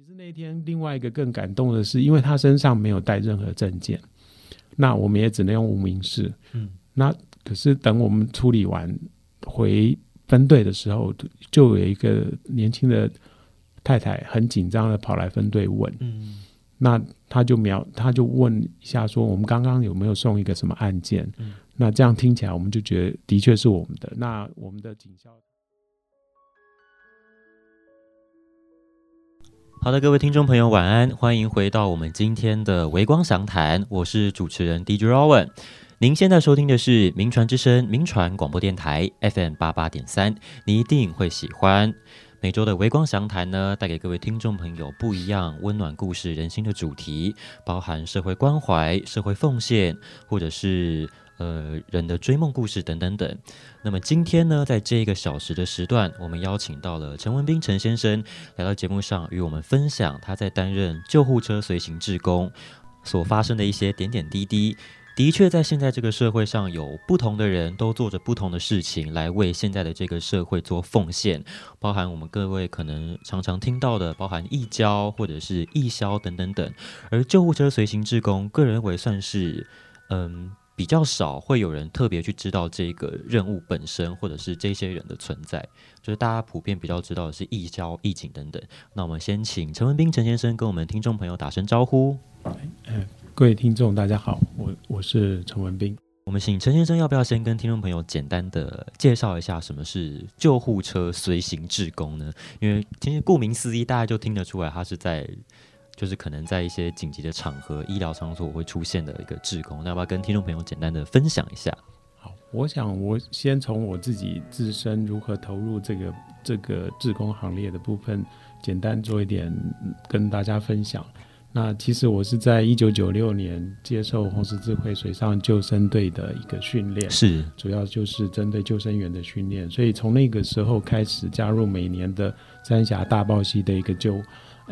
其实那天另外一个更感动的是，因为他身上没有带任何证件，那我们也只能用无名氏。嗯，那可是等我们处理完回分队的时候，就有一个年轻的太太很紧张的跑来分队问。嗯，那他就描，他就问一下说，我们刚刚有没有送一个什么案件？嗯，那这样听起来，我们就觉得的确是我们的。那我们的警校。好的，各位听众朋友，晚安，欢迎回到我们今天的微光详谈，我是主持人 DJ Rowan。您现在收听的是名传之声名传广播电台 FM 八八点三，你一定会喜欢每周的微光详谈呢，带给各位听众朋友不一样温暖故事、人心的主题，包含社会关怀、社会奉献，或者是。呃，人的追梦故事等等等。那么今天呢，在这一个小时的时段，我们邀请到了陈文斌陈先生来到节目上，与我们分享他在担任救护车随行志工所发生的一些点点滴滴。的确，在现在这个社会上，有不同的人都做着不同的事情，来为现在的这个社会做奉献。包含我们各位可能常常听到的，包含义交或者是义消等等等。而救护车随行志工，个人认为算是嗯。比较少会有人特别去知道这个任务本身，或者是这些人的存在，就是大家普遍比较知道的是义交、义警等等。那我们先请陈文斌陈先生跟我们听众朋友打声招呼。嗯，各位听众大家好，我我是陈文斌。我们请陈先生要不要先跟听众朋友简单的介绍一下什么是救护车随行志工呢？因为其实顾名思义，大家就听得出来，他是在。就是可能在一些紧急的场合、医疗场所会出现的一个志工，那要不要跟听众朋友简单的分享一下？好，我想我先从我自己自身如何投入这个这个志工行列的部分，简单做一点跟大家分享。那其实我是在一九九六年接受红十字会水上救生队的一个训练，是主要就是针对救生员的训练，所以从那个时候开始加入每年的三峡大报溪的一个救。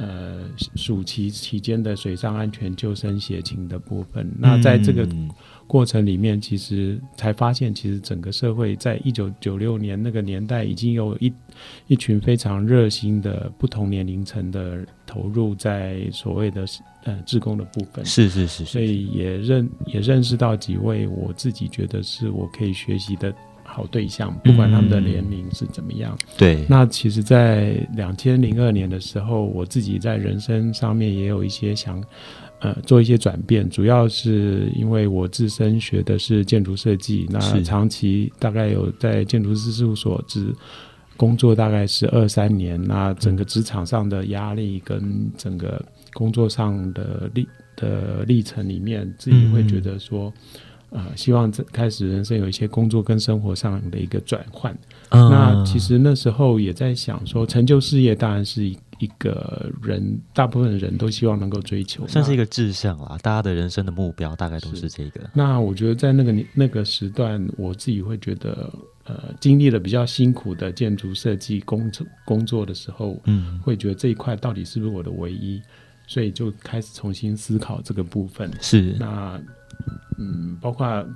呃，暑期期间的水上安全救生协勤的部分，那在这个过程里面，其实才发现，其实整个社会在一九九六年那个年代，已经有一一群非常热心的不同年龄层的投入在所谓的呃志工的部分。是是是，所以也认也认识到几位我自己觉得是我可以学习的。好对象，不管他们的年龄是怎么样。对，那其实，在两千零二年的时候，我自己在人生上面也有一些想，呃，做一些转变。主要是因为我自身学的是建筑设计，那长期大概有在建筑师事务所只工作大概是二三年。那整个职场上的压力跟整个工作上的历的历程里面，自己会觉得说。呃，希望这开始人生有一些工作跟生活上的一个转换。那其实那时候也在想说，成就事业当然是一一个人大部分人都希望能够追求，算是一个志向啦。大家的人生的目标大概都是这个。那我觉得在那个那个时段，我自己会觉得，呃，经历了比较辛苦的建筑设计工作工作的时候，嗯，会觉得这一块到底是不是我的唯一，所以就开始重新思考这个部分。是那。嗯，包括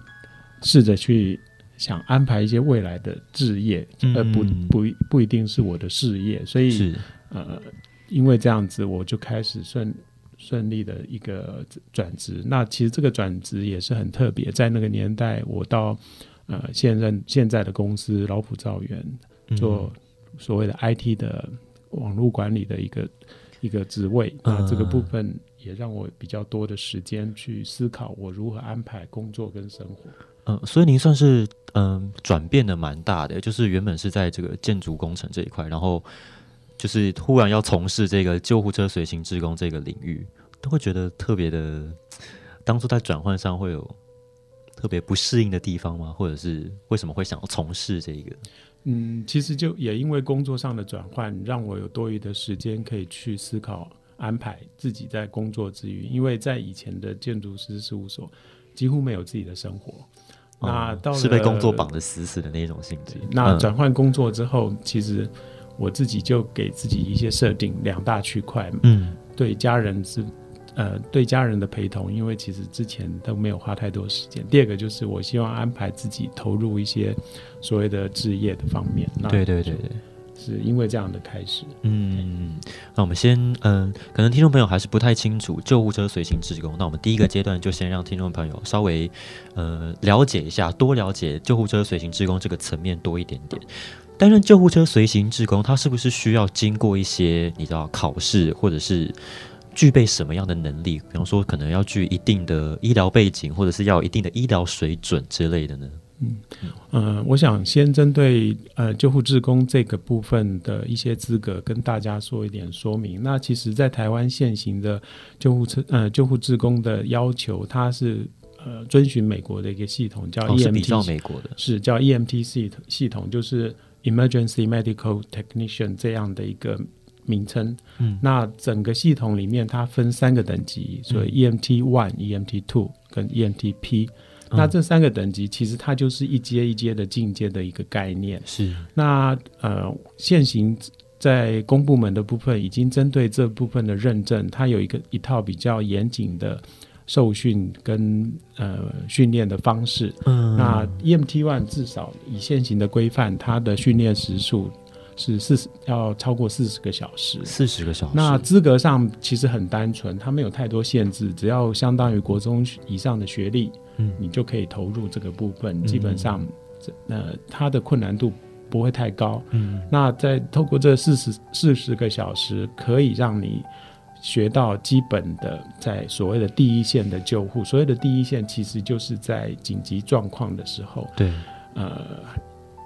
试着去想安排一些未来的置业，而不不不一定是我的事业，所以呃，因为这样子，我就开始顺顺利的一个转职。那其实这个转职也是很特别，在那个年代，我到呃现任现在的公司老普造园做所谓的 IT 的网络管理的一个一个职位，那这个部分。也让我比较多的时间去思考我如何安排工作跟生活。嗯，所以您算是嗯转变的蛮大的，就是原本是在这个建筑工程这一块，然后就是突然要从事这个救护车随行职工这个领域，都会觉得特别的。当初在转换上会有特别不适应的地方吗？或者是为什么会想要从事这个？嗯，其实就也因为工作上的转换，让我有多余的时间可以去思考。安排自己在工作之余，因为在以前的建筑师事务所几乎没有自己的生活，那到是被工作绑得死死的那种性质。那转换工作之后，其实我自己就给自己一些设定，两大区块。嗯，对家人是呃对家人的陪同，因为其实之前都没有花太多时间。第二个就是我希望安排自己投入一些所谓的置业的方面。对对对对。是因为这样的开始。嗯，那我们先，嗯，可能听众朋友还是不太清楚救护车随行职工。那我们第一个阶段就先让听众朋友稍微，呃，了解一下，多了解救护车随行职工这个层面多一点点。担任救护车随行职工，他是不是需要经过一些你知道考试，或者是具备什么样的能力？比方说，可能要具一定的医疗背景，或者是要有一定的医疗水准之类的呢？嗯，呃，我想先针对呃救护志工这个部分的一些资格，跟大家说一点说明。那其实，在台湾现行的救护车呃救护志工的要求，它是呃遵循美国的一个系统，叫 EMT，美国的是叫 EMT 系统系统，就是 Emergency Medical Technician 这样的一个名称。嗯，那整个系统里面它分三个等级，所以 EMT One、EMT Two 跟 EMT P。那这三个等级其实它就是一阶一阶的进阶的一个概念。是。那呃，现行在公部门的部分已经针对这部分的认证，它有一个一套比较严谨的受训跟呃训练的方式。嗯。那 EMT One 至少以现行的规范，它的训练时数是四十要超过四十个小时。四十个小时。那资格上其实很单纯，它没有太多限制，只要相当于国中以上的学历。嗯，你就可以投入这个部分，基本上，呃，它的困难度不会太高。嗯，那在透过这四十四十个小时，可以让你学到基本的在所谓的第一线的救护。所谓的第一线，其实就是在紧急状况的时候，对，呃，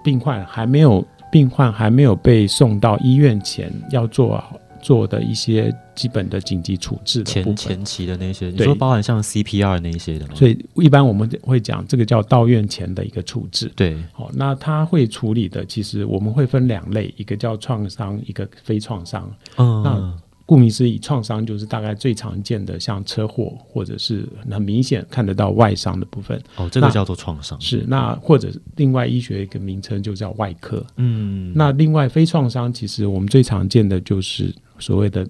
病患还没有病患还没有被送到医院前，要做好。做的一些基本的紧急处置前前期的那些，你说包含像 CPR 那些的吗？所以一般我们会讲这个叫到院前的一个处置。对，好，那他会处理的，其实我们会分两类，一个叫创伤，一个非创伤。嗯，那。顾名思义，创伤就是大概最常见的，像车祸或者是很明显看得到外伤的部分。哦，这个叫做创伤。是那或者另外医学一个名称就叫外科。嗯，那另外非创伤，其实我们最常见的就是所谓的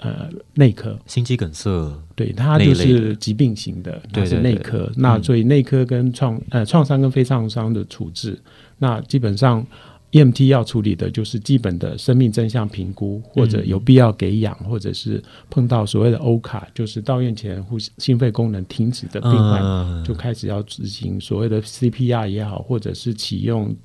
呃内科，心肌梗塞。对，它就是疾病型的，它是内科。那所以内科跟创呃创伤跟非创伤的处置，那基本上。EMT 要处理的就是基本的生命真相评估，或者有必要给氧，或者是碰到所谓的欧卡，就是到院前呼吸心肺功能停止的病患，就开始要执行所谓的 CPR 也好，或者是启用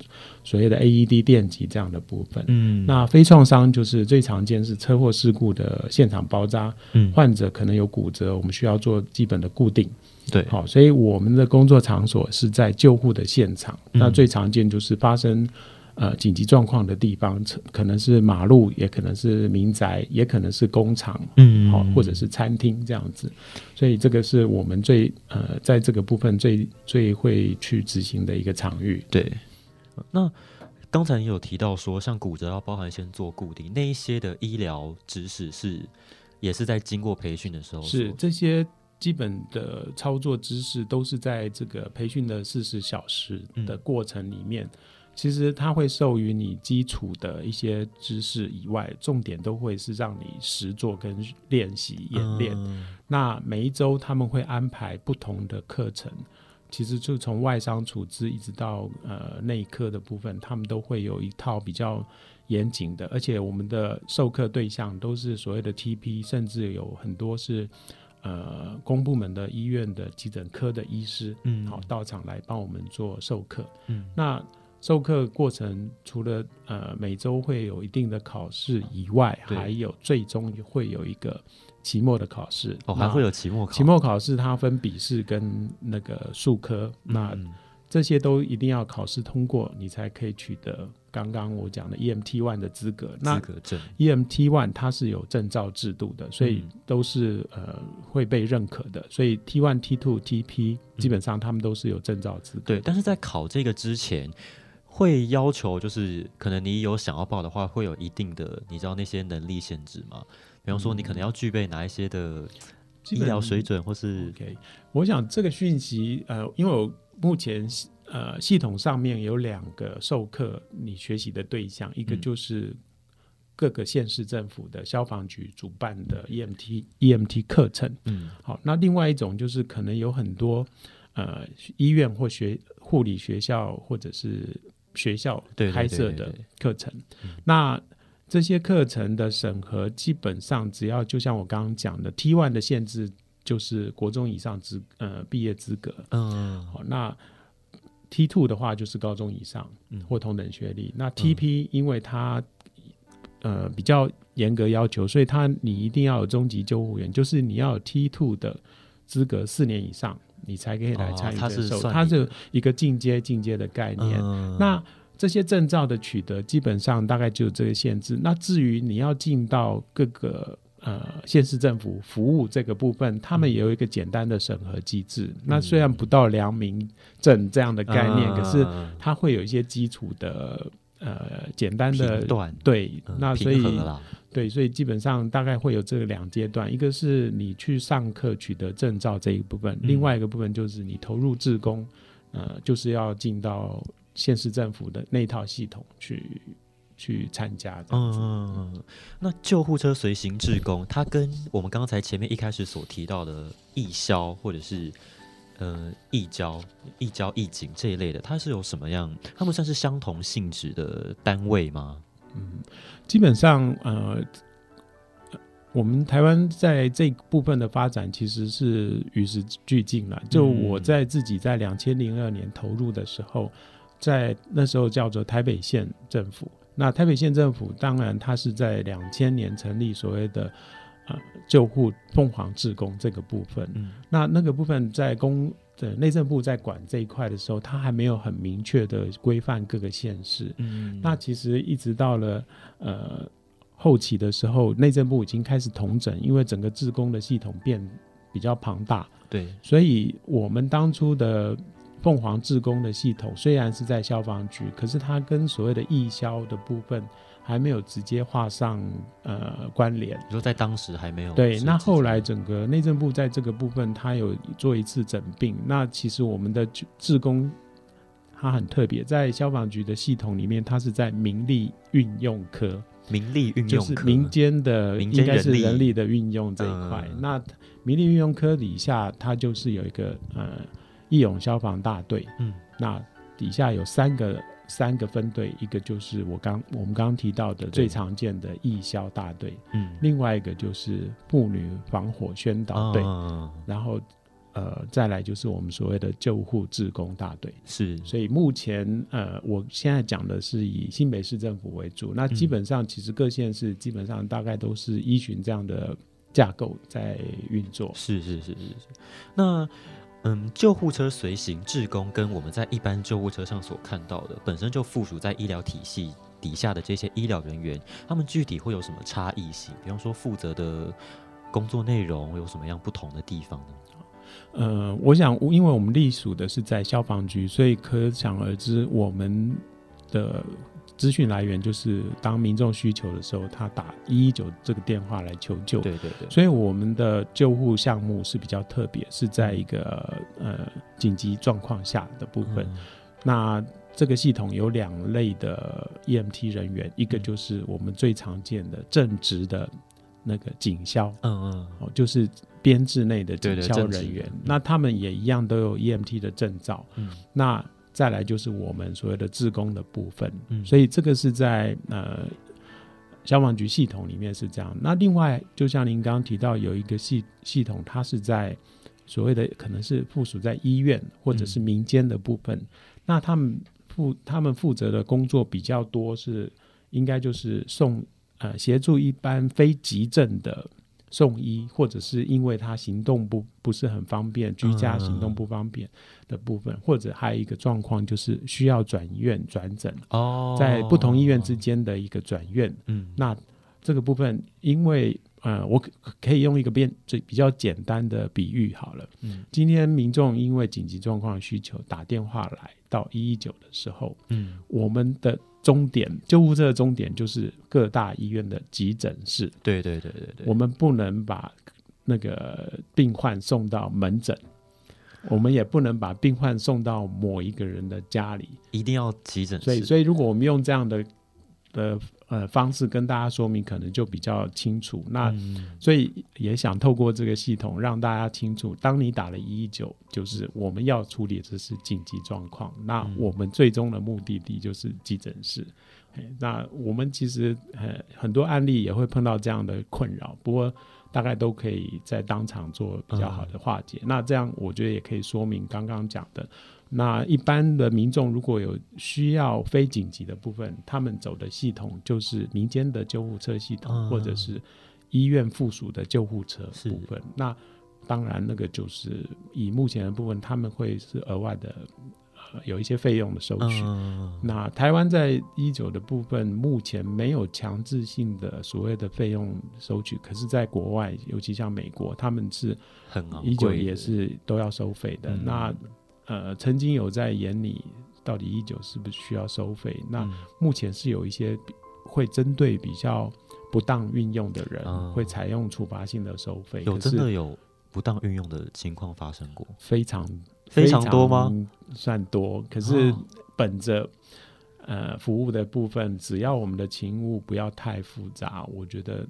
所谓的 AED 电极这样的部分。嗯，那非创伤就是最常见是车祸事故的现场包扎，嗯，患者可能有骨折，我们需要做基本的固定。对，好，所以我们的工作场所是在救护的现场，那最常见就是发生。呃，紧急状况的地方，可能是马路，也可能是民宅，也可能是工厂，嗯，好，或者是餐厅这样子。所以这个是我们最呃，在这个部分最最会去执行的一个场域。对。那刚才你有提到说，像骨折要包含先做固定，那一些的医疗知识是也是在经过培训的时候，是这些基本的操作知识都是在这个培训的四十小时的过程里面。其实它会授予你基础的一些知识以外，重点都会是让你实做跟练习演练。那每一周他们会安排不同的课程，其实就从外伤处置一直到呃内科的部分，他们都会有一套比较严谨的，而且我们的授课对象都是所谓的 TP，甚至有很多是呃公部门的医院的急诊科的医师，嗯，好到场来帮我们做授课，嗯，那。授课过程除了呃每周会有一定的考试以外，还有最终会有一个期末的考试。哦，还会有期末考。期末考试它分笔试跟那个数科，那这些都一定要考试通过，你才可以取得刚刚我讲的 EMT One 的资格。资格证。EMT One 它是有证照制度的，所以都是呃会被认可的。所以 T One、T Two、TP 基本上他们都是有证照资格。对，但是在考这个之前。会要求就是，可能你有想要报的话，会有一定的，你知道那些能力限制吗？比方说，你可能要具备哪一些的医疗水准，或是？OK，我想这个讯息，呃，因为我目前呃系统上面有两个授课你学习的对象，一个就是各个县市政府的消防局主办的 EMT EMT 课程，嗯，好，那另外一种就是可能有很多呃医院或学护理学校或者是学校开设的对对对课程。那这些课程的审核，基本上只要就像我刚刚讲的，T one 的限制就是国中以上资呃毕业资格。嗯好，那 T two 的话就是高中以上嗯或同等学历。那 TP 因为它呃比较严格要求，所以它你一定要有中级救护员，就是你要有 T two 的资格四年以上，你才可以来哦参与它是这个受。它是一个进阶进阶的概念。嗯那这些证照的取得，基本上大概就有这个限制。那至于你要进到各个呃县市政府服务这个部分，他们也有一个简单的审核机制。那虽然不到良民证这样的概念，可是嗯它会有一些基础的呃简单的对。嗯那所以对，所以基本上大概会有这个两阶段，一个是你去上课取得证照这一部分，另外一个部分就是你投入志工，呃，就是要进到县市政府的那一套系统去去参加。嗯，那救护车随行志工，它跟我们刚才前面一开始所提到的义消或者是呃义交、义交、义警这一类的，它是有什么样？他们算是相同性质的单位吗？基本上，呃，我们台湾在这部分的发展其实是与时俱进了。就我在自己在两千零二年投入的时候，在那时候叫做台北县政府。那台北县政府当然它是在两千年成立所谓的呃救护凤凰志工这个部分。那那个部分在公的内政部在管这一块的时候，他还没有很明确的规范各个县市。嗯那其实一直到了呃后期的时候，内政部已经开始统整，因为整个自工的系统变比较庞大，对，所以我们当初的凤凰志工的系统虽然是在消防局，可是它跟所谓的义消的部分还没有直接画上呃关联。你说在当时还没有对，那后来整个内政部在这个部分，他有做一次整并。那其实我们的志志工，他很特别，在消防局的系统里面，他是在民力运用科，民力运就是用科民间的应该是人力人力的运用这一块。嗯那民力运用科底下，它就是有一个呃义勇消防大队，嗯那底下有三个三个分队，一个就是我刚我们刚刚提到的最常见的义消大队，嗯另外一个就是妇女防火宣导队，啊然后呃再来就是我们所谓的救护志工大队。是所以目前呃，我现在讲的是以新北市政府为主，那基本上其实各县市基本上大概都是依循这样的架构在运作。是是是是是。那嗯，救护车随行志工跟我们在一般救护车上所看到的，本身就附属在医疗体系底下的这些医疗人员，他们具体会有什么差异性？比方说负责的工作内容有什么样不同的地方呢？呃，我想，因为我们隶属的是在消防局，所以可想而知，我们的资讯来源就是当民众需求的时候，他打一一九这个电话来求救。对对对，所以我们的救护项目是比较特别，是在一个呃紧急状况下的部分。嗯那这个系统有两类的 EMT 人员，一个就是我们最常见的正职的那个警消，嗯嗯哦，就是编制内的警消对对正职人员。那他们也一样都有 EMT 的证照。嗯那再来就是我们所谓的自工的部分，嗯所以这个是在呃消防局系统里面是这样。那另外，就像您刚刚提到，有一个系系统，它是在所谓的可能是附属在医院或者是民间的部分，那他们负他们负责的工作比较多是应该就是送呃协助一般非急症的。送医，或者是因为他行动不不是很方便，居家行动不方便的部分，或者还有一个状况就是需要转院转诊，哦，在不同医院之间的一个转院。嗯那这个部分，因为呃，我可可以用一个变最比较简单的比喻好了。嗯今天民众因为紧急状况需求打电话来到一一九的时候，嗯我们的终点救护车的终点就是各大医院的急诊室，对对对对对，我们不能把那个病患送到门诊。我们也不能把病患送到某一个人的家里，一定要急诊室，所以，所以如果我们用这样的的呃方式跟大家说明，可能就比较清楚。那嗯所以也想透过这个系统让大家清楚，当你打了一一九，就是我们要处理的是紧急状况，那嗯我们最终的目的地就是急诊室。哎那我们其实呃很多案例也会碰到这样的困扰，不过大概都可以在当场做比较好的化解。那这样我觉得也可以说明刚刚讲的。那一般的民众如果有需要非紧急的部分，他们走的系统就是民间的救护车系统，嗯或者是医院附属的救护车部分。那当然，那个就是以目前的部分，他们会是额外的呃有一些费用的收取。嗯那台湾在一九的部分，目前没有强制性的所谓的费用收取，可是，在国外，尤其像美国，他们是很昂一九也是都要收费的。嗯那呃，曾经有在眼里，到底一九是不是需要收费？那嗯目前是有一些会针对比较不当运用的人，哦会采用处罚性的收费。有真的有不当运用的情况发生过，非常非常多吗？？算多，可是哦本着、呃服务的部分，只要我们的勤务不要太复杂，我觉得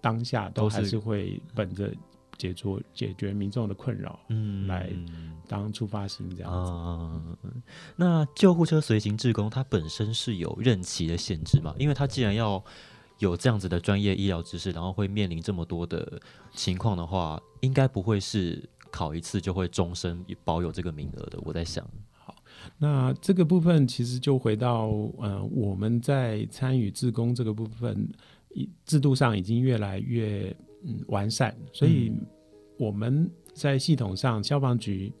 当下都还是会本着解决解决民众的困扰，嗯来当出发性这样子。啊、那救护车随行志工，它本身是有任期的限制嘛？因为它既然要有这样子的专业医疗知识，然后会面临这么多的情况的话，应该不会是考一次就会终身保有这个名额的。我在想，好那这个部分其实就回到呃，我们在参与自工这个部分，制度上已经越来越嗯完善，所以我们在系统上消防局。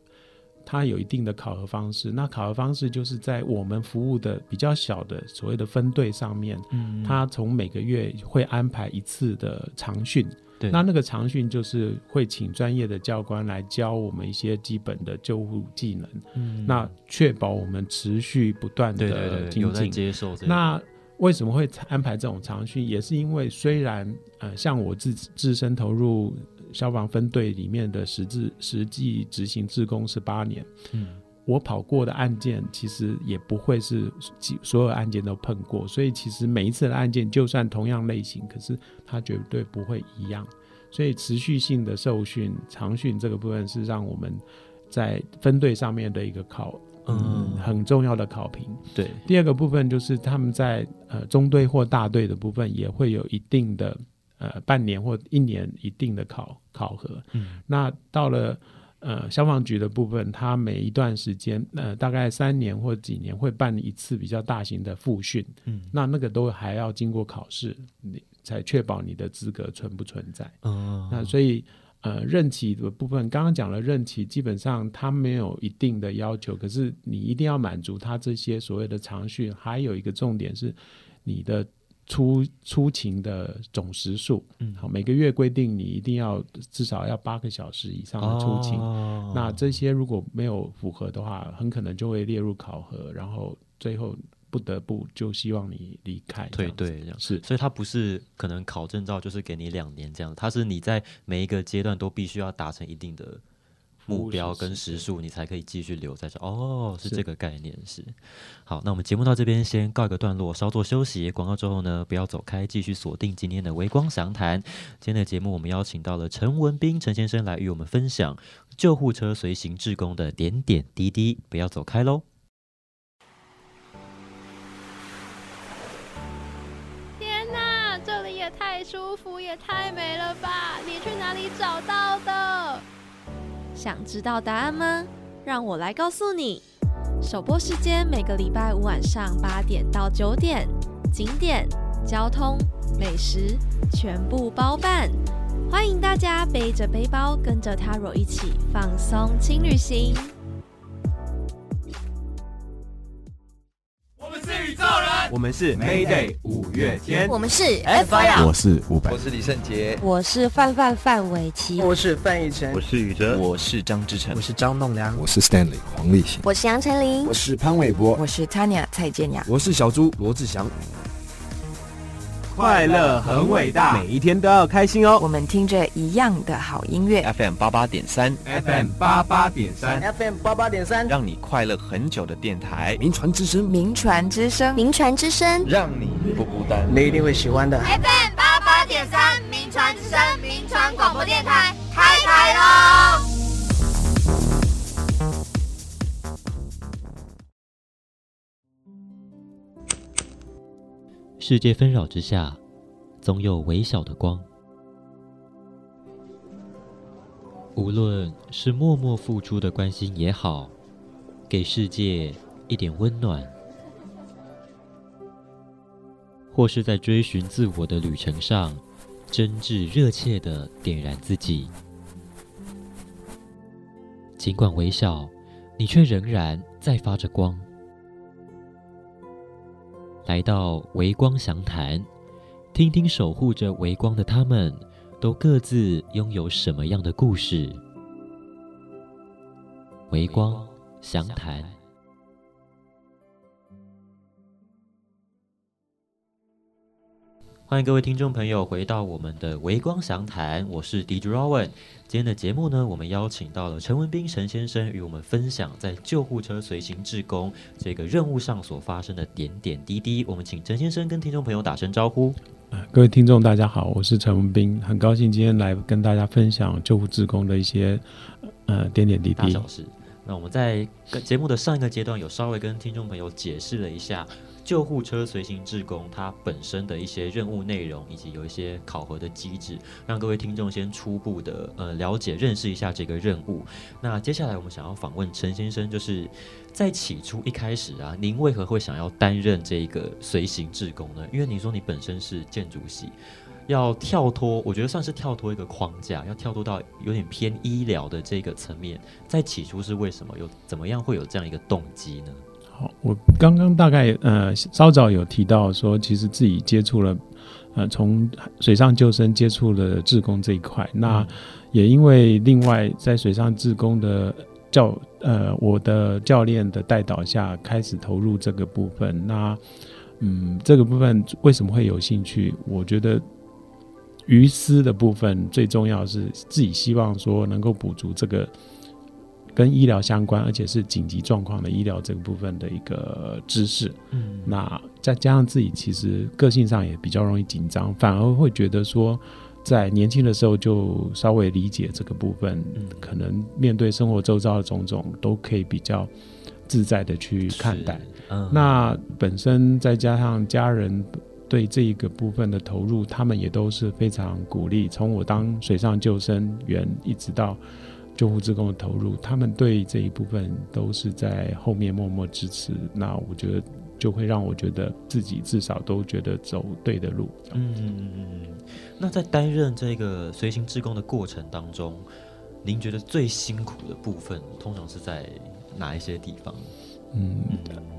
它有一定的考核方式，那考核方式就是在我们服务的比较小的所谓的分队上面，嗯它从每个月会安排一次的长训，对那那个长训就是会请专业的教官来教我们一些基本的救护技能，嗯那确保我们持续不断的对，有在精进。接受这个，那为什么会安排这种长训？也是因为虽然呃，像我自自身投入消防分队里面的实质实际执行志工是八年，嗯我跑过的案件其实也不会是几所有案件都碰过，所以其实每一次的案件就算同样类型，可是它绝对不会一样。所以持续性的受训、长训这个部分是让我们在分队上面的一个考，嗯，嗯很重要的考评。对，第二个部分就是他们在呃中队或大队的部分也会有一定的呃半年或一年一定的考考核。嗯那到了呃消防局的部分，它每一段时间呃大概三年或几年会办一次比较大型的复训，嗯那那个都还要经过考试，你才确保你的资格存不存在。嗯，那所以呃任期的部分，刚刚讲了任期，基本上它没有一定的要求，可是你一定要满足它这些所谓的长训，还有一个重点是你的出出勤的总时数。嗯好，每个月规定你一定要至少要八个小时以上的出勤。哦那这些如果没有符合的话，很可能就会列入考核，然后最后不得不就希望你离开这退样子。队这样。是所以它不是可能考证照就是给你两年这样，它是你在每一个阶段都必须要达成一定的目标跟时数，你才可以继续留在这。哦，是是这个概念是。好，那我们节目到这边先告一个段落，稍作休息。广告之后呢，不要走开，继续锁定今天的微光详谈。今天的节目我们邀请到了陈文斌陈先生来与我们分享救护车随行志工的点点滴滴，不要走开喽。天哪，这里也太舒服，也太美了吧！你去哪里找到的？想知道答案吗？让我来告诉你。首播时间每个礼拜五晚上八点到九点，景点、交通、美食全部包办。欢迎大家背着背包，跟着 Taro 一起放松轻旅行。我们是 Mayday 五月天，我们是 FIR 我是伍佰。我，是李圣杰，我是范范范玮琪，我是范逸臣，我是宇哲，我是张志成。我，是张栋梁，我是 Stanley 黄立行，我是杨丞琳，我是潘玮柏，我是 Tanya 蔡健雅。我是小猪罗志祥。快乐很伟大，每一天都要开心哦。我们听着一样的好音乐，FM 八八点三，FM 八八点三，FM 八八点三，让你快乐很久的电台，名传之声，名传之声，名传之声，让你不孤单。你一定会喜欢的，FM 八八点三，名传之声，名传广播电台，开台喽！世界纷扰之下，总有微小的光。无论是默默付出的关心也好，给世界一点温暖，或是在追寻自我的旅程上，真挚热切的点燃自己。尽管微小，你却仍然在发着光。来到微光详谈，听听守护着微光的他们，都各自拥有什么样的故事？微光详谈，欢迎各位听众朋友回到我们的微光详谈，我是 DJ Rowan。今天的节目呢，我们邀请到了陈文斌陈先生与我们分享在救护车随行志工这个任务上所发生的点点滴滴。我们请陈先生跟听众朋友打声招呼。各位听众大家好，我是陈文斌，很高兴今天来跟大家分享救护志工的一些呃点点滴滴。小事。那我们在节目的上一个阶段有稍微跟听众朋友解释了一下。救护车随行志工，它本身的一些任务内容，以及有一些考核的机制，让各位听众先初步的呃了解、认识一下这个任务。那接下来我们想要访问陈先生，就是在起初一开始啊，您为何会想要担任这个随行志工呢？因为你说你本身是建筑系，要跳脱，我觉得算是跳脱一个框架，要跳脱到有点偏医疗的这个层面，在起初是为什么？有怎么样会有这样一个动机呢？好，我刚刚大概呃稍早有提到说，其实自己接触了，呃，从水上救生接触了志工这一块。那也因为另外在水上志工的教呃我的教练的带导下，开始投入这个部分。那嗯，这个部分为什么会有兴趣？我觉得鱼私的部分最重要是自己希望说能够补足这个。跟医疗相关，而且是紧急状况的医疗这个部分的一个知识，嗯，那再加上自己其实个性上也比较容易紧张，反而会觉得说，在年轻的时候就稍微理解这个部分，可能面对生活周遭的种种都可以比较自在的去看待。嗯那本身再加上家人对这一个部分的投入，他们也都是非常鼓励。从我当水上救生员一直到。救护职工的投入，他们对这一部分都是在后面默默支持。那我觉得就会让我觉得自己至少都觉得走对的路。嗯嗯嗯嗯。那在担任这个随行职工的过程当中，您觉得最辛苦的部分通常是在哪一些地方？嗯，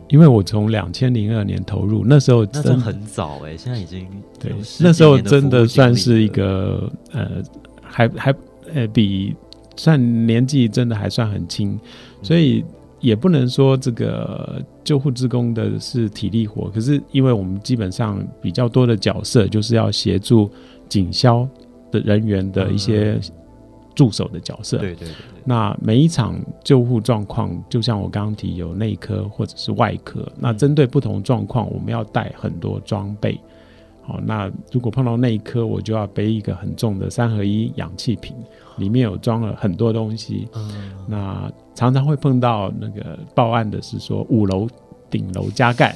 因为我从两千零二年投入，那时候那真很早哎，现在已经对，那时候真的算是一个呃，还还呃比。算年纪真的还算很轻，所以也不能说这个救护职工的是体力活。可是因为我们基本上比较多的角色，就是要协助警消的人员的一些助手的角色。对对对。那每一场救护状况，就像我刚刚提，有内科或者是外科。那针对不同状况，我们要带很多装备。好，那如果碰到那一颗，我就要背一个很重的三合一氧气瓶。里面有装了很多东西，嗯那常常会碰到那个报案的是说五楼顶楼加盖，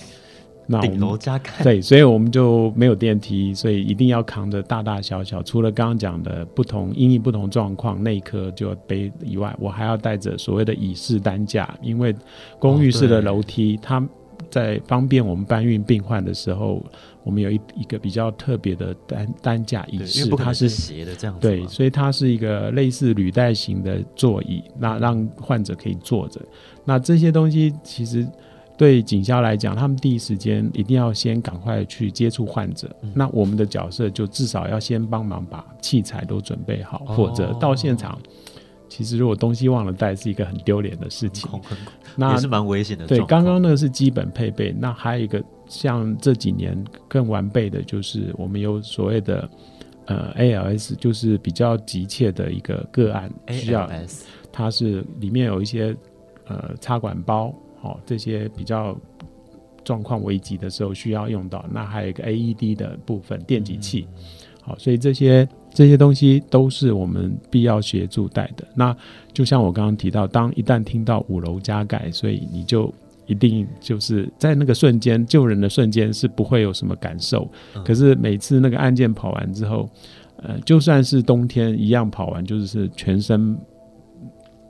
那顶楼加盖对，所以我们就没有电梯，所以一定要扛着大大小小，除了刚刚讲的不同因应不同状况那一科就要背以外，我还要带着所谓的乙式担架，因为公寓式的楼梯，它在方便我们搬运病患的时候。我们有一一个比较特别的担担架椅式，它是斜的这样子，对，所以它是一个类似履带型的座椅，那让患者可以坐着。那这些东西其实对警校来讲，他们第一时间一定要先赶快去接触患者。那我们的角色就至少要先帮忙把器材都准备好，或者到现场其实如果东西忘了带，是一个很丢脸的事情。那也是蛮危险的对，刚刚那个是基本配备，那还有一个像这几年更完备的，就是我们有所谓的呃 ALS，就是比较急切的一个个案，需要 ALS 它是里面有一些呃插管包，哦，这些比较状况危急的时候需要用到。那还有一个 AED 的部分电击器，好，所以这些这些东西都是我们必要协助带的。那就像我刚刚提到，当一旦听到五楼加盖，所以你就一定就是在那个瞬间救人的瞬间是不会有什么感受，嗯可是每次那个案件跑完之后，呃，就算是冬天一样跑完，就是全身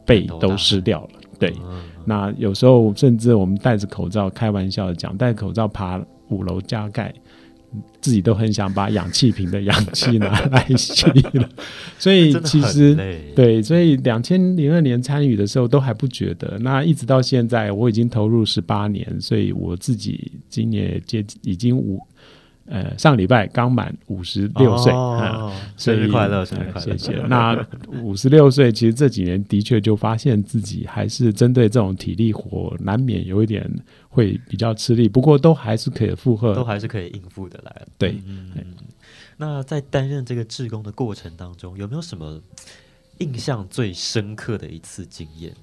背都湿掉了。对，嗯那有时候甚至我们戴着口罩，开玩笑的讲，戴口罩爬五楼加盖，自己都很想把氧气瓶的氧气拿来吸了。所以其实对，所以两千零二年参与的时候都还不觉得，那一直到现在我已经投入十八年，所以我自己今年接已经五。呃，上礼拜刚满五十六岁，生日快乐，生日呃快乐！谢谢。那五十六岁，其实这几年的确就发现自己还是针对这种体力活，难免有一点会比较吃力，不过都还是可以负荷。都还是可以应付的来。对嗯，嗯那在担任这个志工的过程当中，有没有什么印象最深刻的一次经验？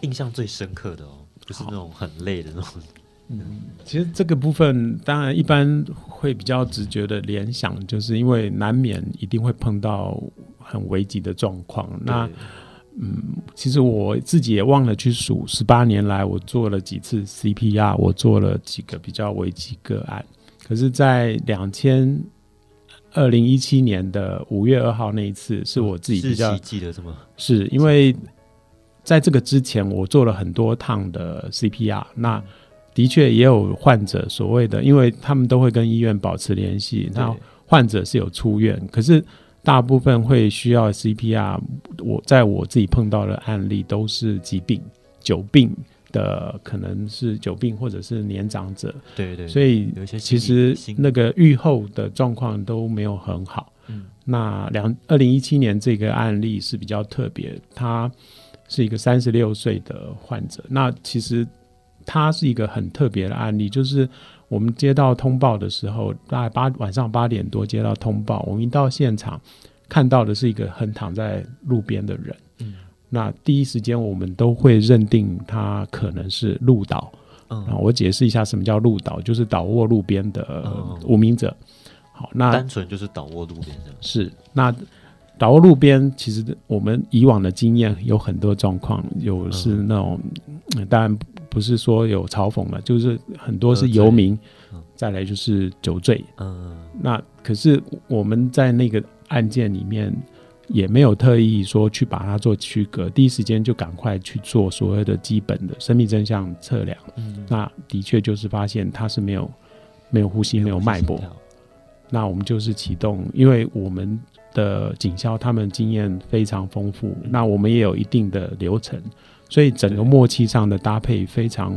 印象最深刻的哦，不是那种很累的那种。其实这个部分，当然一般会比较直觉的联想，就是因为难免一定会碰到很危急的状况。那嗯其实我自己也忘了去数，十八年来我做了几次 CPR，我做了几个比较危急个案。可是，在两千二零一七年的五月二号那一次，是我自己比较记得这么。是因为在这个之前，我做了很多趟的 CPR，那的确也有患者所谓的，因为他们都会跟医院保持联系，那患者是有出院，可是大部分会需要 CPR。我在我自己碰到的案例都是疾病、久病的，可能是久病或者是年长者，对对，所以有些其实那个愈后的状况都没有很好。嗯那两二零一七年这个案例是比较特别，他是一个三十六岁的患者。那其实他是一个很特别的案例，就是我们接到通报的时候，大概八晚上八点多接到通报，我们一到现场看到的是一个横躺在路边的人。嗯那第一时间我们都会认定他可能是路倒。啊，嗯，我解释一下什么叫路倒，就是倒卧路边的哦无名者。好，那单纯就是倒卧路边的。是那倒卧路边，其实我们以往的经验有很多状况，有是那种，嗯当然不是说有嘲讽了，就是很多是游民嗯，再来就是酒醉。嗯那可是我们在那个案件里面。也没有特意说去把它做区隔，第一时间就赶快去做所谓的基本的生命真相测量。嗯，那的确就是发现他是没有没有呼吸、没有脉搏。那我们就是启动，因为我们的警消他们经验非常丰富，那我们也有一定的流程，所以整个默契上的搭配非常，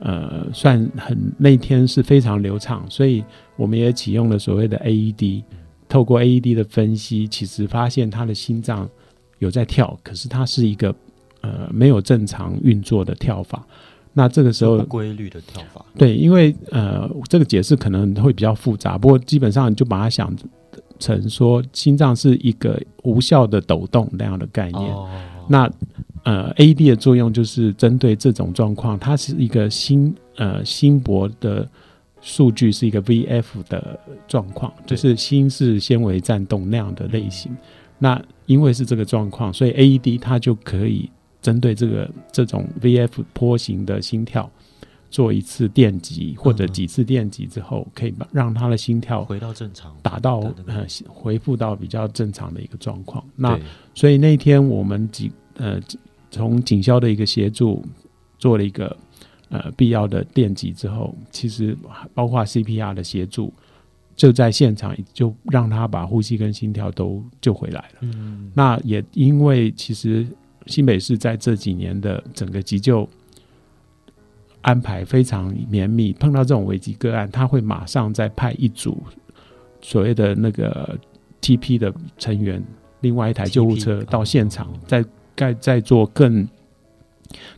呃，算很那天是非常流畅，所以我们也启用了所谓的 AED，透过 AED 的分析，其实发现他的心脏有在跳，可是它是一个呃没有正常运作的跳法。那这个时候规律的跳法。对，因为呃，这个解释可能会比较复杂，不过基本上你就把它想成说，心脏是一个无效的抖动那样的概念。哦，那呃，AED 的作用就是针对这种状况，它是一个心呃心搏的数据是一个 VF 的状况，就是心室纤维颤动那样的类型。那因为是这个状况，所以 AED 它就可以针对这个这种 VF 波形的心跳做一次电击或者嗯几次电击之后，可以把让他的心跳回到正常，达到呃恢复到比较正常的一个状况。那所以那天我们几呃从警消的一个协助做了一个呃必要的电击之后，其实包括 CPR 的协助，就在现场就让他把呼吸跟心跳都救回来了。嗯，那也因为其实新北市在这几年的整个急救安排非常绵密，碰到这种危机个案，他会马上再派一组所谓的那个 TP 的成员，另外一台救护车到现场哦，再该再做更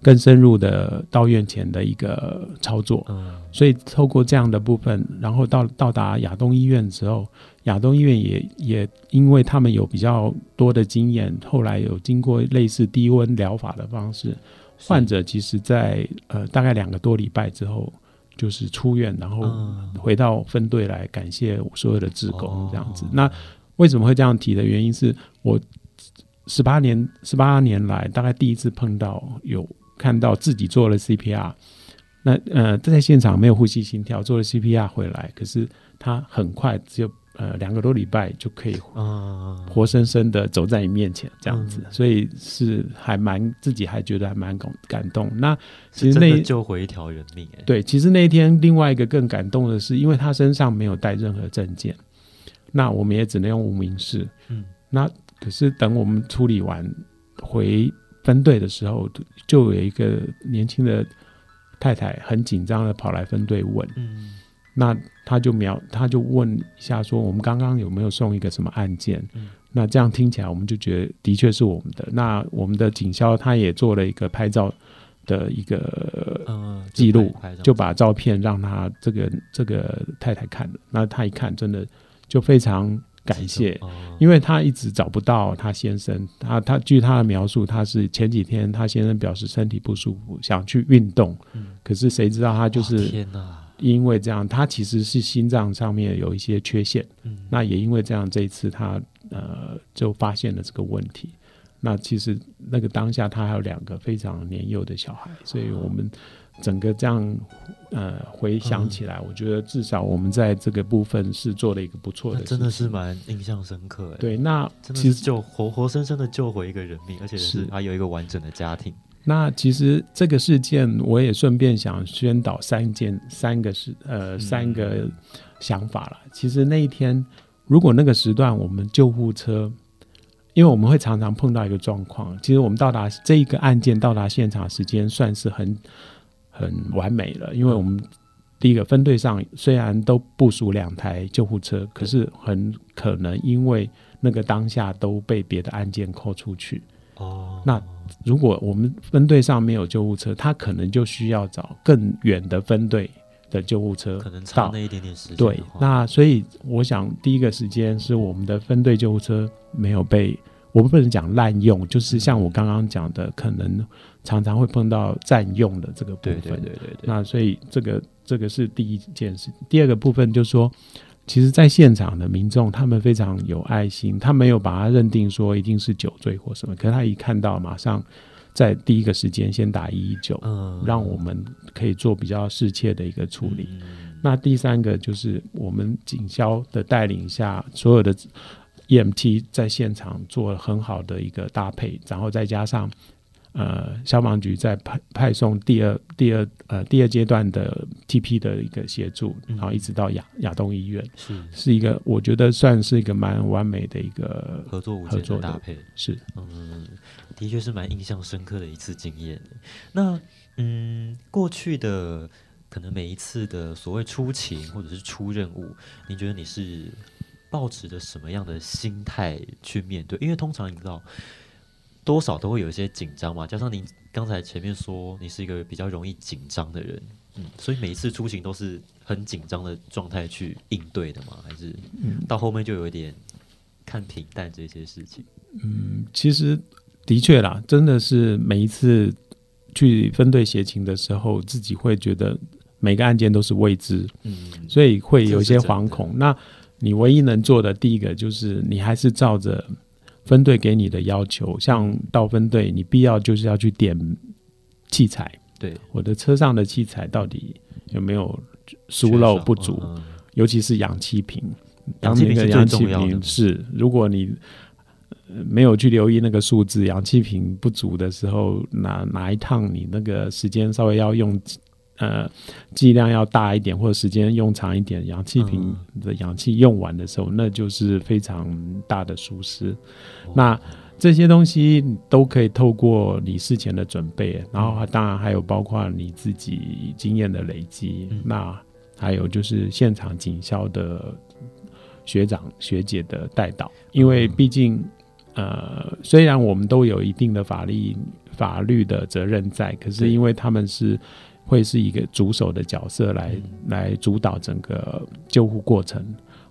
更深入的到院前的一个操作。嗯所以透过这样的部分，然后到到达亚东医院之后，亚东医院也也因为他们有比较多的经验，后来有经过类似低温疗法的方式，患者其实在呃大概两个多礼拜之后，就是出院，然后嗯回到分队来感谢所有的志工哦这样子。那为什么会这样提的原因是我十八年十八年来，大概第一次碰到有看到自己做了 CPR。那呃，在现场没有呼吸心跳，做了 CPR 回来，可是他很快只有呃两个多礼拜就可以嗯活生生的走在你面前这样子，嗯所以是还蛮自己还觉得还蛮感感动。那其实那救回一条人命哎，对，其实那一天另外一个更感动的是，因为他身上没有带任何证件，那我们也只能用无名氏。嗯，那可是等我们处理完回分队的时候，就有一个年轻的太太很紧张的跑来分队问，嗯。那他就描，他就问一下说，我们刚刚有没有送一个什么案件？嗯。那这样听起来，我们就觉得的确是我们的。那我们的警消他也做了一个拍照的一个嗯记录就把照片让他这个这个太太看了，那他一看，真的就非常感谢，哦。因为他一直找不到他先生，他他据他的描述，他是前几天他先生表示身体不舒服，想去运动，嗯。可是谁知道他就是因为这样，他其实是心脏上面有一些缺陷，嗯。那也因为这样，这一次他呃就发现了这个问题。那其实那个当下他还有两个非常年幼的小孩，所以我们整个这样呃回想起来，我觉得至少我们在这个部分是做了一个不错的事情。真的是蛮印象深刻哎，对。那其实是救活活生生的救回一个人命，而且是是还有一个完整的家庭。那其实这个事件，我也顺便想宣导三件三个事呃三个想法了。其实那一天，如果那个时段我们救护车，因为我们会常常碰到一个状况，其实我们到达这一个案件到达现场时间算是很很完美了，因为我们第一个分队上虽然都部署两台救护车，可是很可能因为那个当下都被别的案件扣出去。哦，那如果我们分队上没有救护车，他可能就需要找更远的分队的救护车可能差那一点点时间对。，那所以我想第一个时间是我们的分队救护车没有被，我们不能讲滥用，就是像我刚刚讲的，可能常常会碰到占用的这个部分。对对对对，那所以这个这个是第一件事。第二个部分就是说，其实，在现场的民众他们非常有爱心，他没有把它认定说一定是酒醉或什么，可是他一看到，马上在第一个时间先打一一九，嗯让我们可以做比较适切的一个处理。嗯那第三个就是我们警消的带领下，所有的 EMT 在现场做了很好的一个搭配，然后再加上呃消防局在派派送第二第二呃第二阶段的 TP 的一个协助，嗯然后一直到亚亚东医院，是是一个我觉得算是一个蛮完美的一个合作合作搭配。是嗯，的确是蛮印象深刻的一次经验。那嗯，过去的可能每一次的所谓出勤或者是出任务，你觉得你是抱持着什么样的心态去面对？因为通常你知道，多少都会有一些紧张嘛，加上您刚才前面说你是一个比较容易紧张的人，嗯，所以每一次出行都是很紧张的状态去应对的吗？还是嗯到后面就有一点看平淡这些事情？嗯，其实的确啦，真的是每一次去分队协勤的时候，自己会觉得每个案件都是未知，嗯，所以会有一些惶恐。那你唯一能做的，第一个就是你还是照着分队给你的要求，像到分队，你必要就是要去点器材，对，我的车上的器材到底有没有疏漏不足，嗯尤其是氧气瓶。氧气瓶是最当那个氧气重要的。瓶是，如果你呃没有去留意那个数字，氧气瓶不足的时候，哪哪一趟你那个时间稍微要用，呃，剂量要大一点，或者时间用长一点，氧气瓶的氧气用完的时候，那就是非常大的疏失。哦。那这些东西都可以透过你事前的准备，然后当然还有包括你自己经验的累积，嗯。那还有就是现场警校的学长学姐的带导，因为嗯。毕竟呃，虽然我们都有一定的法律法律的责任在，可是因为他们是会是一个主手的角色来来主导整个救护过程，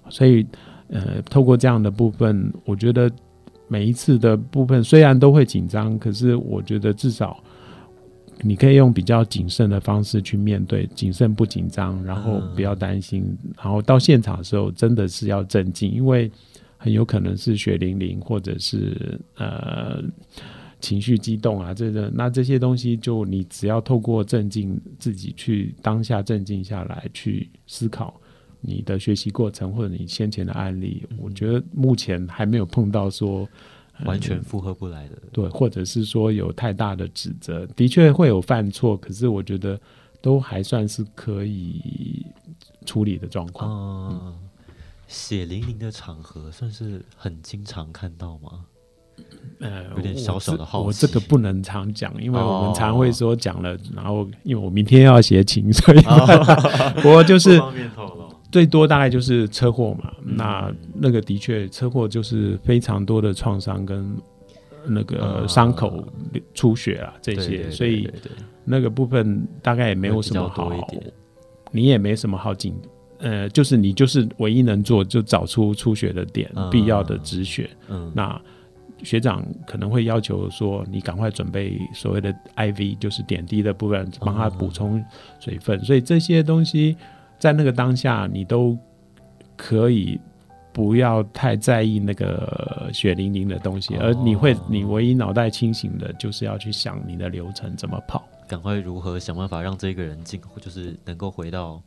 所以呃，透过这样的部分，我觉得每一次的部分虽然都会紧张，可是我觉得至少你可以用比较谨慎的方式去面对，谨慎不紧张，然后不要担心，然后到现场的时候真的是要镇静，因为。很有可能是血淋淋，或者是呃情绪激动啊，这个那这些东西，就你只要透过镇静自己去当下镇静下来，去思考你的学习过程或者你先前的案例，我觉得目前还没有碰到说完全负荷不来的，对，或者是说有太大的指责，的确会有犯错，可是我觉得都还算是可以处理的状况。血淋淋的场合算是很经常看到吗？呃，有点小小的好奇。我这个不能常讲，因为我们常会说讲了，然后因为我明天要写情，所以 不过就是 最多大概就是车祸嘛。那那个的确车祸就是非常多的创伤跟那个伤口出血啊这些，所以那个部分大概也没有什么好，你也没什么好紧。呃，就是你就是唯一能做，就找出出血的点，必要的止血。嗯，那学长可能会要求说，你赶快准备所谓的 IV，就是点滴的部分，帮他补充水分。所以这些东西在那个当下，你都可以不要太在意那个血淋淋的东西，而你会，你唯一脑袋清醒的，就是要去想你的流程怎么跑，赶快如何想办法让这个人进，就是能够回到。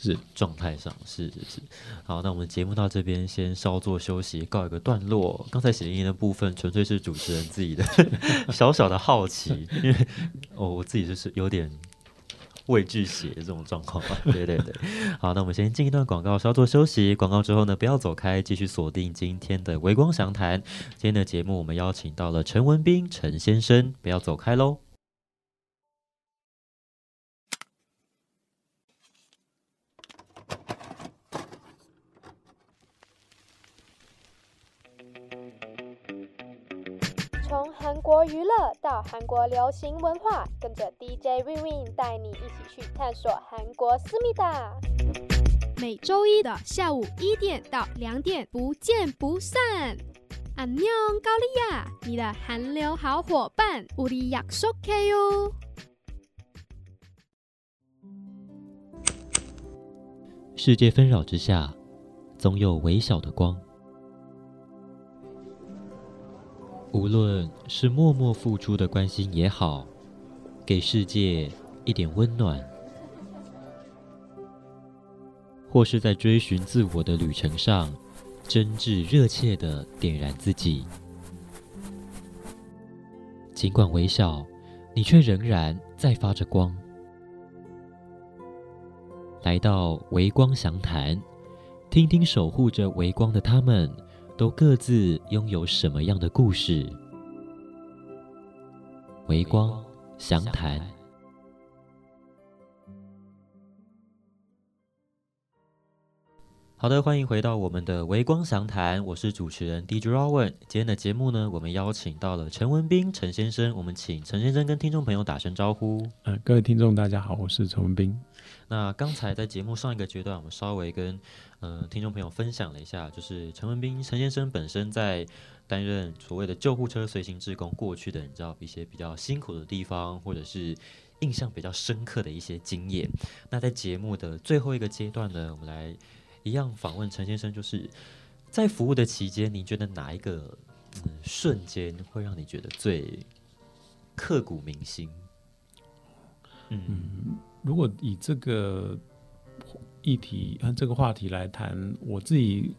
是状态上是是是，好，那我们节目到这边先稍作休息，告一个段落。刚才写音的部分纯粹是主持人自己的 小小的好奇，因为哦，我自己就是有点畏惧写这种状况嘛。对对对，好，那我们先进一段广告，稍作休息。广告之后呢，不要走开，继续锁定今天的微光详谈。今天的节目我们邀请到了陈文斌陈先生，不要走开喽。从韩国娱乐到韩国流行文化，跟着 DJ Win Win 带你一起去探索韩国思密达。每周一的下午一点到两点，不见不散。安녕高丽亚，你的韩流好伙伴，우리약속해 요。 世界纷扰之下，总有微小的光。 无论是默默付出的关心也好，给世界一点温暖，或是在追寻自我的旅程上，真挚热切的点燃自己。尽管微小，你却仍然在发着光。来到微光详谈，听听守护着微光的他们。都各自拥有什么样的故事？微光详谈。好的，欢迎回到我们的微光详谈，我是主持人 DJ Rowan。今天的节目呢，我们邀请到了陈文斌陈先生，我们请陈先生跟听众朋友打声招呼。嗯，各位听众大家好，我是陈文斌。那刚才在节目上一个阶段，我们稍微跟呃听众朋友分享了一下，就是陈文斌陈先生本身在担任所谓的救护车随行志工过去的，你知道一些比较辛苦的地方，或者是印象比较深刻的一些经验。那在节目的最后一个阶段呢，我们来一样访问陈先生，就是在服务的期间，你觉得哪一个瞬间会让你觉得最刻骨铭心？嗯。如果以这个议题、这个话题来谈，我自己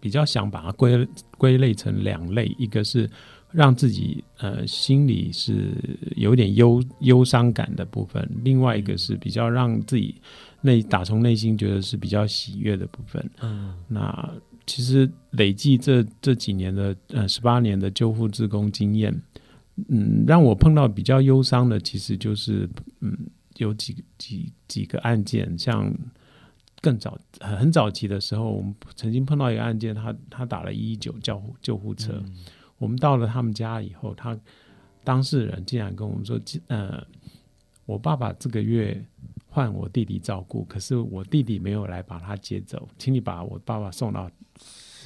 比较想把它归归类成两类，一个是让自己呃心里是有点忧忧伤感的部分，另外一个是比较让自己内打从内心觉得是比较喜悦的部分。嗯，那其实累计这这几年的呃十八年的救护职工经验，嗯，让我碰到比较忧伤的，其实就是嗯。有几几几个案件，像更早很早期的时候，我们曾经碰到一个案件，他他打了一一九救护救护车，我们到了他们家以后，他当事人竟然跟我们说，呃，我爸爸这个月换我弟弟照顾，可是我弟弟没有来把他接走，请你把我爸爸送到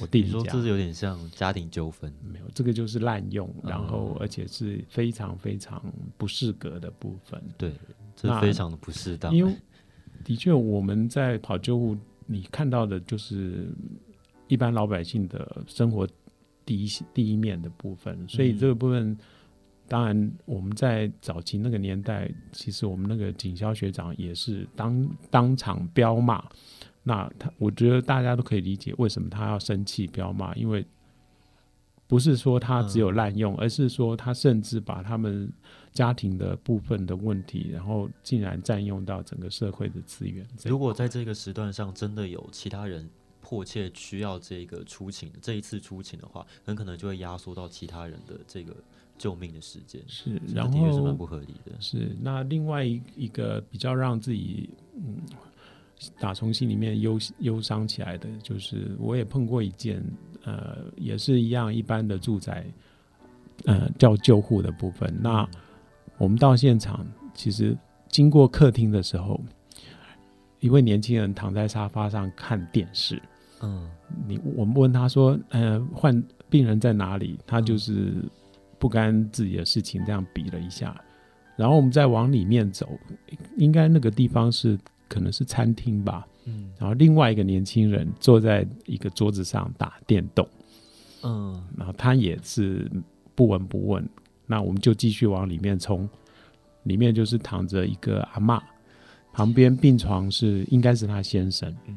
我弟弟家。说这是有点像家庭纠纷？没有，这个就是滥用，然后而且是非常非常不适格的部分。对，这非常的不适当。因为的确我们在跑救护，你看到的就是一般老百姓的生活第一第一面的部分，所以这个部分。当然，我们在早期那个年代，其实我们那个警校学长也是当当场彪骂。那他，我觉得大家都可以理解为什么他要生气彪骂，因为不是说他只有滥用，而是说他甚至把他们家庭的部分的问题，然后竟然占用到整个社会的资源。如果在这个时段上真的有其他人迫切需要这个出勤，这一次出勤的话，很可能就会压缩到其他人的这个。救命的时间是，然后是蛮不合理的。是那另外一一个比较让自己嗯打从心里面忧忧伤起来的，就是我也碰过一件呃，也是一样一般的住宅呃叫救护的部分。那我们到现场，其实经过客厅的时候，一位年轻人躺在沙发上看电视。嗯，你我们问他说，呃，患病人在哪里？他就是。不干自己的事情，这样比了一下，然后我们再往里面走，应该那个地方是可能是餐厅吧。嗯，然后另外一个年轻人坐在一个桌子上打电动，嗯，然后他也是不闻不问。那我们就继续往里面冲，里面就是躺着一个阿妈，旁边病床是应该是他先生。嗯。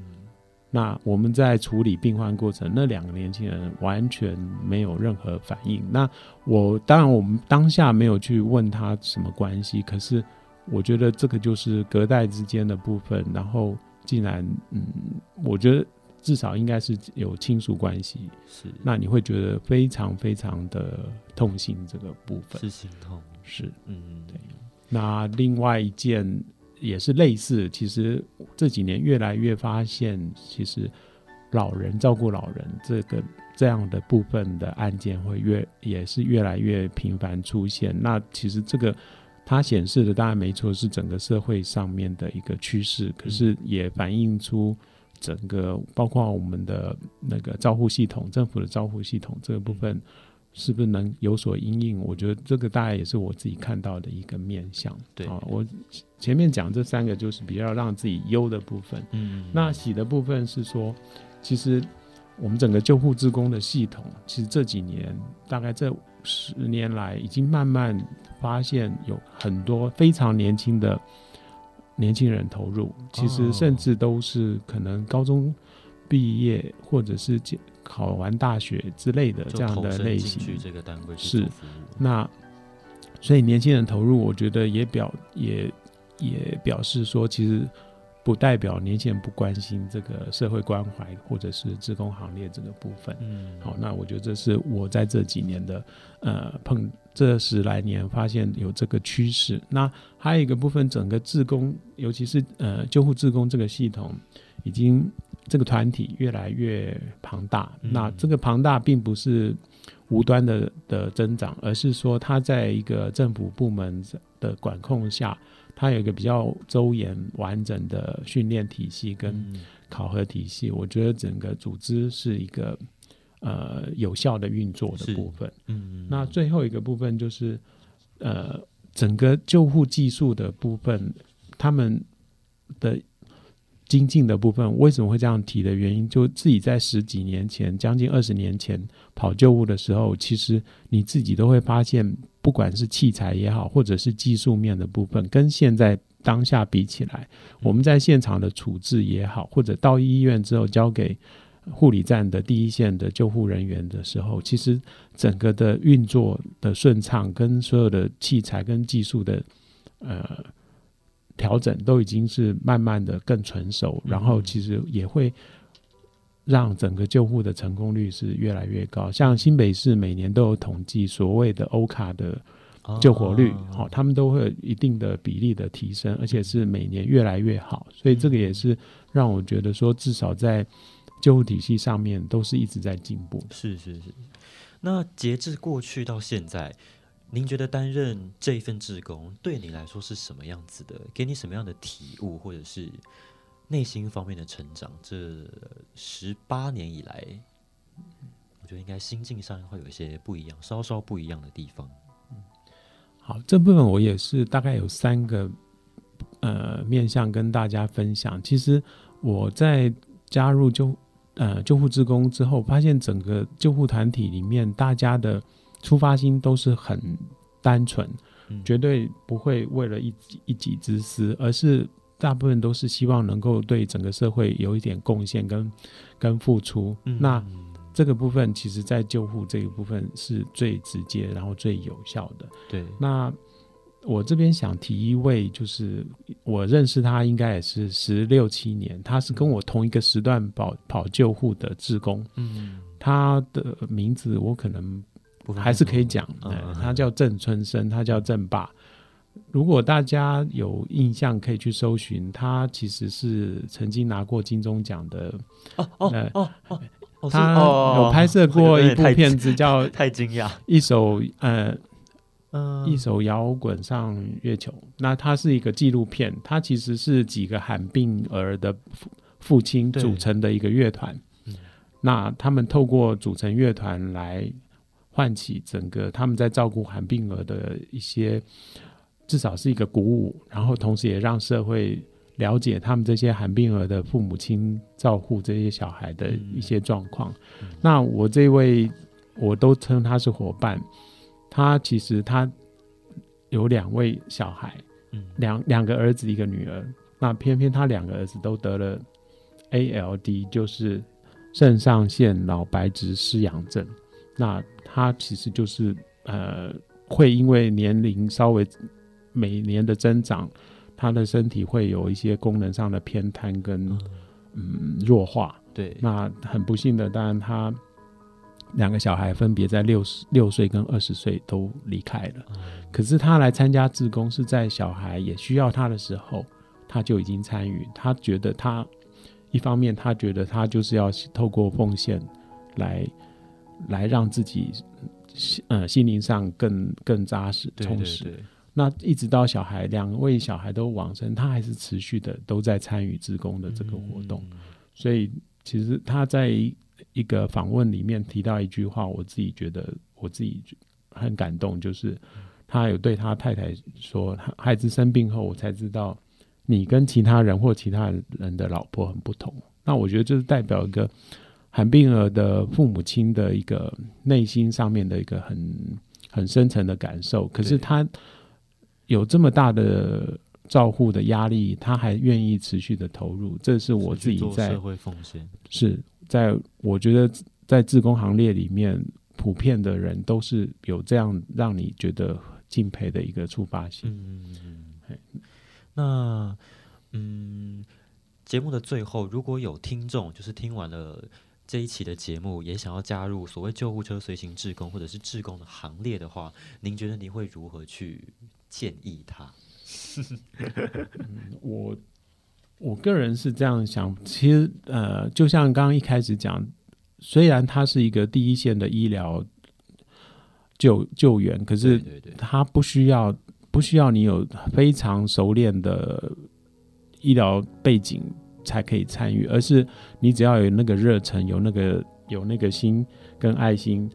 那我们在处理病患过程，那两个年轻人完全没有任何反应。那我当然我们当下没有去问他什么关系，可是我觉得这个就是隔代之间的部分。然后竟然，嗯，我觉得至少应该是有亲属关系。是，那你会觉得非常非常的痛心这个部分。是心痛，是，嗯，对。那另外一件。也是类似，其实这几年越来越发现，其实老人照顾老人这个这样的部分的案件会越也是越来越频繁出现。那其实这个它显示的当然没错，是整个社会上面的一个趋势，可是也反映出整个包括我们的那个招护系统、政府的招护系统这个部分。是不是能有所应应？我觉得这个大概也是我自己看到的一个面向。对啊，我前面讲这三个就是比较让自己忧的部分。嗯，那喜的部分是说，其实我们整个救护职工的系统，其实这几年大概这十年来，已经慢慢发现有很多非常年轻的年轻人投入。其实甚至都是可能高中毕业或者是考完大学之类的这样的类型，这个单位是那，所以年轻人投入，我觉得也表也也表示说，其实不代表年轻人不关心这个社会关怀或者是职工行列这个部分。嗯，好，那我觉得这是我在这几年的呃碰这十来年发现有这个趋势。那还有一个部分，整个自工，尤其是呃救护自工这个系统已经。这个团体越来越庞大，那这个庞大并不是无端的的增长，而是说它在一个政府部门的管控下，它有一个比较周延完整的训练体系跟考核体系。我觉得整个组织是一个呃有效的运作的部分。嗯，那最后一个部分就是呃整个救护技术的部分，他们的。精进的部分为什么会这样提的原因，就自己在十几年前、将近二十年前跑救护的时候，其实你自己都会发现，不管是器材也好，或者是技术面的部分，跟现在当下比起来，我们在现场的处置也好，或者到医院之后交给护理站的第一线的救护人员的时候，其实整个的运作的顺畅，跟所有的器材跟技术的呃。调整都已经是慢慢的更成熟，然后其实也会让整个救护的成功率是越来越高。像新北市每年都有统计所谓的欧卡的救活率，好，他们都会有一定的比例的提升，而且是每年越来越好。所以这个也是让我觉得说，至少在救护体系上面都是一直在进步。是是是。那截至过去到现在，您觉得担任这一份志工对你来说是什么样子的？给你什么样的体悟，或者是内心方面的成长？这十八年以来，我觉得应该心境上会有一些不一样，稍稍不一样的地方。好，这部分我也是大概有三个呃面向跟大家分享。其实我在加入救呃救护职工之后，发现整个救护团体里面大家的出发心都是很单纯，绝对不会为了一己一己之私，而是大部分都是希望能够对整个社会有一点贡献跟跟付出。那这个部分其实，在救护这一部分是最直接，然后最有效的。对，那我这边想提一位，就是我认识他应该也是十六七年，他是跟我同一个时段跑跑救护的志工。嗯，他的名字我可能还是可以讲，他叫郑春生，他叫郑爸。如果大家有印象，可以去搜寻，他其实是曾经拿过金钟奖的。哦哦哦哦。他有拍摄过一部片子，叫《太惊讶》，一首呃，一首摇滚上月球。那它是一个纪录片，它其实是几个罕病儿的父父亲组成的一个乐团。那他们透过组成乐团来唤起整个他们在照顾罕病儿的一些，至少是一个鼓舞，然后同时也让社会。了解他们这些罕病儿的父母亲照顾这些小孩的一些状况。那我这位，我都称他是伙伴。他其实他有两位小孩，两两个儿子一个女儿。那偏偏他两个儿子都得了 ALD，就是肾上腺脑白质失养症。那他其实就是呃，会因为年龄稍微每年的增长。他的身体会有一些功能上的偏瘫跟嗯弱化，对，那很不幸的，当然他两个小孩分别在六十六岁跟二十岁都离开了。可是他来参加志工是在小孩也需要他的时候，他就已经参与。他觉得他一方面他觉得他就是要透过奉献来来让自己呃心灵上更更扎实充实。那一直到小孩两位小孩都往生，他还是持续的都在参与职工的这个活动。所以其实他在一个访问里面提到一句话，我自己觉得我自己很感动，就是他有对他太太说，孩子生病后，我才知道你跟其他人或其他人的老婆很不同。那我觉得这是代表一个罕病儿的父母亲的一个内心上面的一个很很深层的感受。可是他。有这么大的照护的压力，他还愿意持续的投入，这是我自己在社会奉献。是在我觉得在自工行列里面，普遍的人都是有这样让你觉得敬佩的一个出发性。嗯嗯。那嗯，节目的最后，如果有听众就是听完了这一期的节目，也想要加入所谓救护车随行志工或者是志工的行列的话，您觉得您会如何去？建议他，我我个人是这样想，其实呃，就像刚刚一开始讲，虽然它是一个第一线的医疗救救援，可是它不需要不需要你有非常熟练的医疗背景才可以参与，而是你只要有那个热忱，有那个有那个心跟爱心。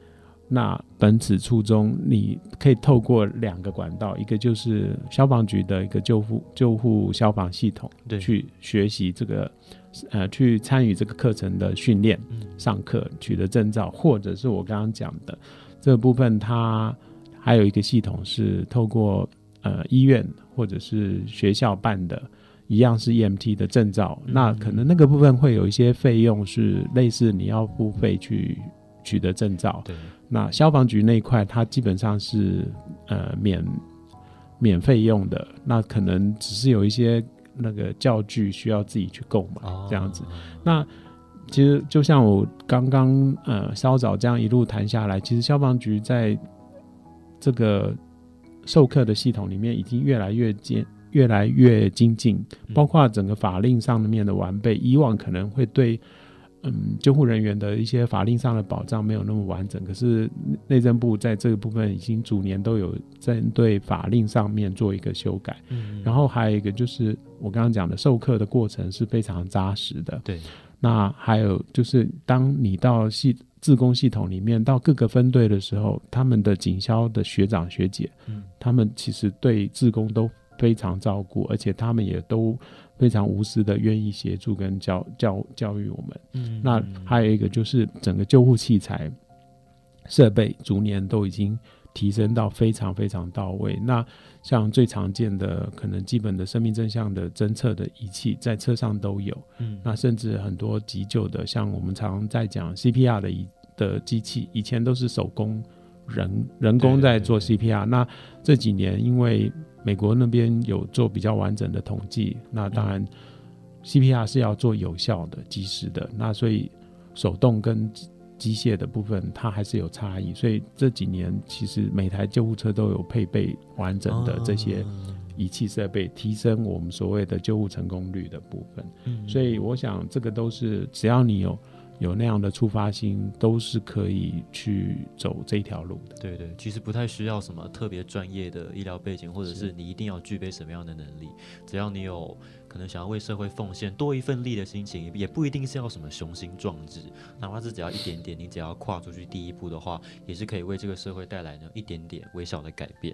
那本此初衷，你可以透过两个管道，一个就是消防局的一个救护救护消防系统，对，去学习这个，呃，去参与这个课程的训练，上课取得证照，或者是我刚刚讲的这个部分，它还有一个系统是透过呃医院或者是学校办的，一样是 EMT 的证照，那可能那个部分会有一些费用是类似你要付费去。取得证照，对，那消防局那一块，它基本上是呃免免费用的，那可能只是有一些那个教具需要自己去购买这样子。那其实就像我刚刚呃稍早这样一路谈下来，其实消防局在这个授课的系统里面已经越来越精越来越精进，包括整个法令上面的完备。以往可能会对嗯，救护人员的一些法令上的保障没有那么完整，可是内政部在这个部分已经逐年都有针对法令上面做一个修改。嗯然后还有一个就是我刚刚讲的授课的过程是非常扎实的。对，那还有就是当你到系自工系统里面到各个分队的时候，他们的警消的学长学姐，嗯他们其实对自工都非常照顾，而且他们也都非常无私的愿意协助跟教教教育我们。嗯那还有一个就是整个救护器材设备逐年都已经提升到非常非常到位。那像最常见的可能基本的生命真相的侦测的仪器，在车上都有。嗯那甚至很多急救的，像我们常在讲 CPR 的仪的机器，以前都是手工人人工在做 CPR。那这几年因为美国那边有做比较完整的统计，那当然 CPR 是要做有效的、及时的。那所以手动跟机机械的部分，它还是有差异。所以这几年其实每台救护车都有配备完整的这些哦仪器设备，提升我们所谓的救护成功率的部分。嗯所以我想，这个都是只要你有有那样的出发心，都是可以去走这条路的。对对，其实不太需要什么特别专业的医疗背景，或者是你一定要具备什么样的能力。只要你有可能想要为社会奉献多一份力的心情，也也不一定是要什么雄心壮志，哪怕是只要一点点，你只要跨出去第一步的话，也是可以为这个社会带来呢一点点微小的改变。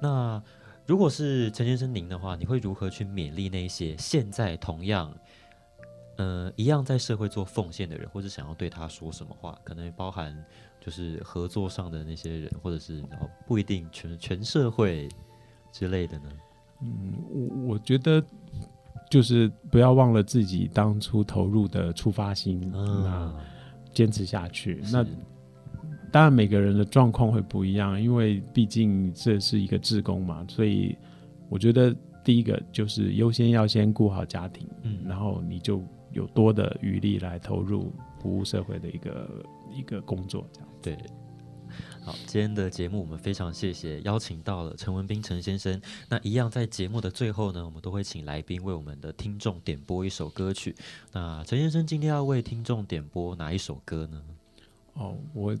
那如果是陈先生您的话，你会如何去勉励那些现在同样？呃，一样在社会做奉献的人，或者想要对他说什么话，可能包含就是合作上的那些人，或者是然后不一定全全社会之类的呢？嗯我我觉得就是不要忘了自己当初投入的出发心，那啊，坚持下去。那当然每个人的状况会不一样，因为毕竟这是一个志工嘛，所以我觉得第一个就是优先要先顾好家庭，嗯然后你就有多的余力来投入服务社会的一个一个工作，这样。对。好，今天的节目我们非常谢谢邀请到了陈文斌陈先生。那一样在节目的最后呢，我们都会请来宾为我们的听众点播一首歌曲。那陈先生今天要为听众点播哪一首歌呢？哦，我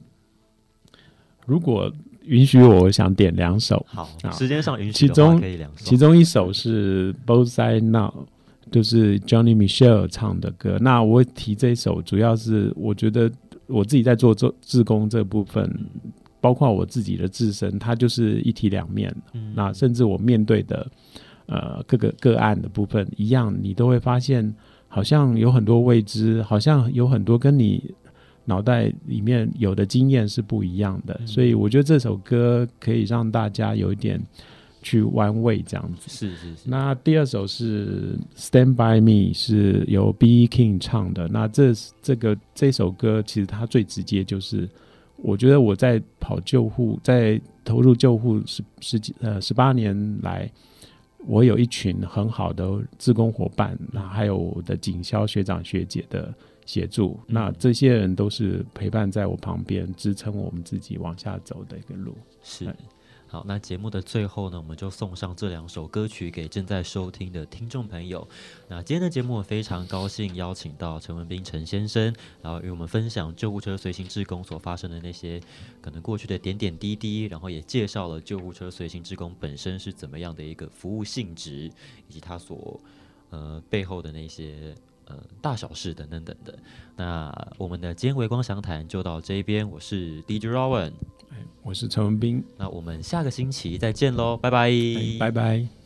如果允许我，我想点两首，好，好时间上允许其中可以两首。其中一首是《Both Side Now》，就是 Johnny Mitchell 唱的歌。那我提这一首，主要是我觉得我自己在做做志工这部分，包括我自己的自身，它就是一体两面。嗯那甚至我面对的呃各个个案的部分一样，你都会发现好像有很多未知，好像有很多跟你脑袋里面有的经验是不一样的。嗯所以我觉得这首歌可以让大家有一点去玩味这样子。是是是，那第二首是《Stand by Me》，是由 B.E. King 唱的。那这这个这首歌其实它最直接就是，我觉得我在跑救护，在投入救护十十几呃十八年来，我有一群很好的志工伙伴，那还有我的警校学长学姐的协助，那这些人都是陪伴在我旁边，支撑我们自己往下走的一个路。是哎。好，那节目的最后呢，我们就送上这两首歌曲给正在收听的听众朋友。那今天的节目，我非常高兴邀请到陈文斌陈先生，然后与我们分享救护车随行志工所发生的那些可能过去的点点滴滴，然后也介绍了救护车随行志工本身是怎么样的一个服务性质，以及他所呃背后的那些呃大小事等等等的。那我们的今天微光详谈就到这边，我是 DJ Rowan。我是陈文斌，那我们下个星期再见喽，拜拜，哎拜拜。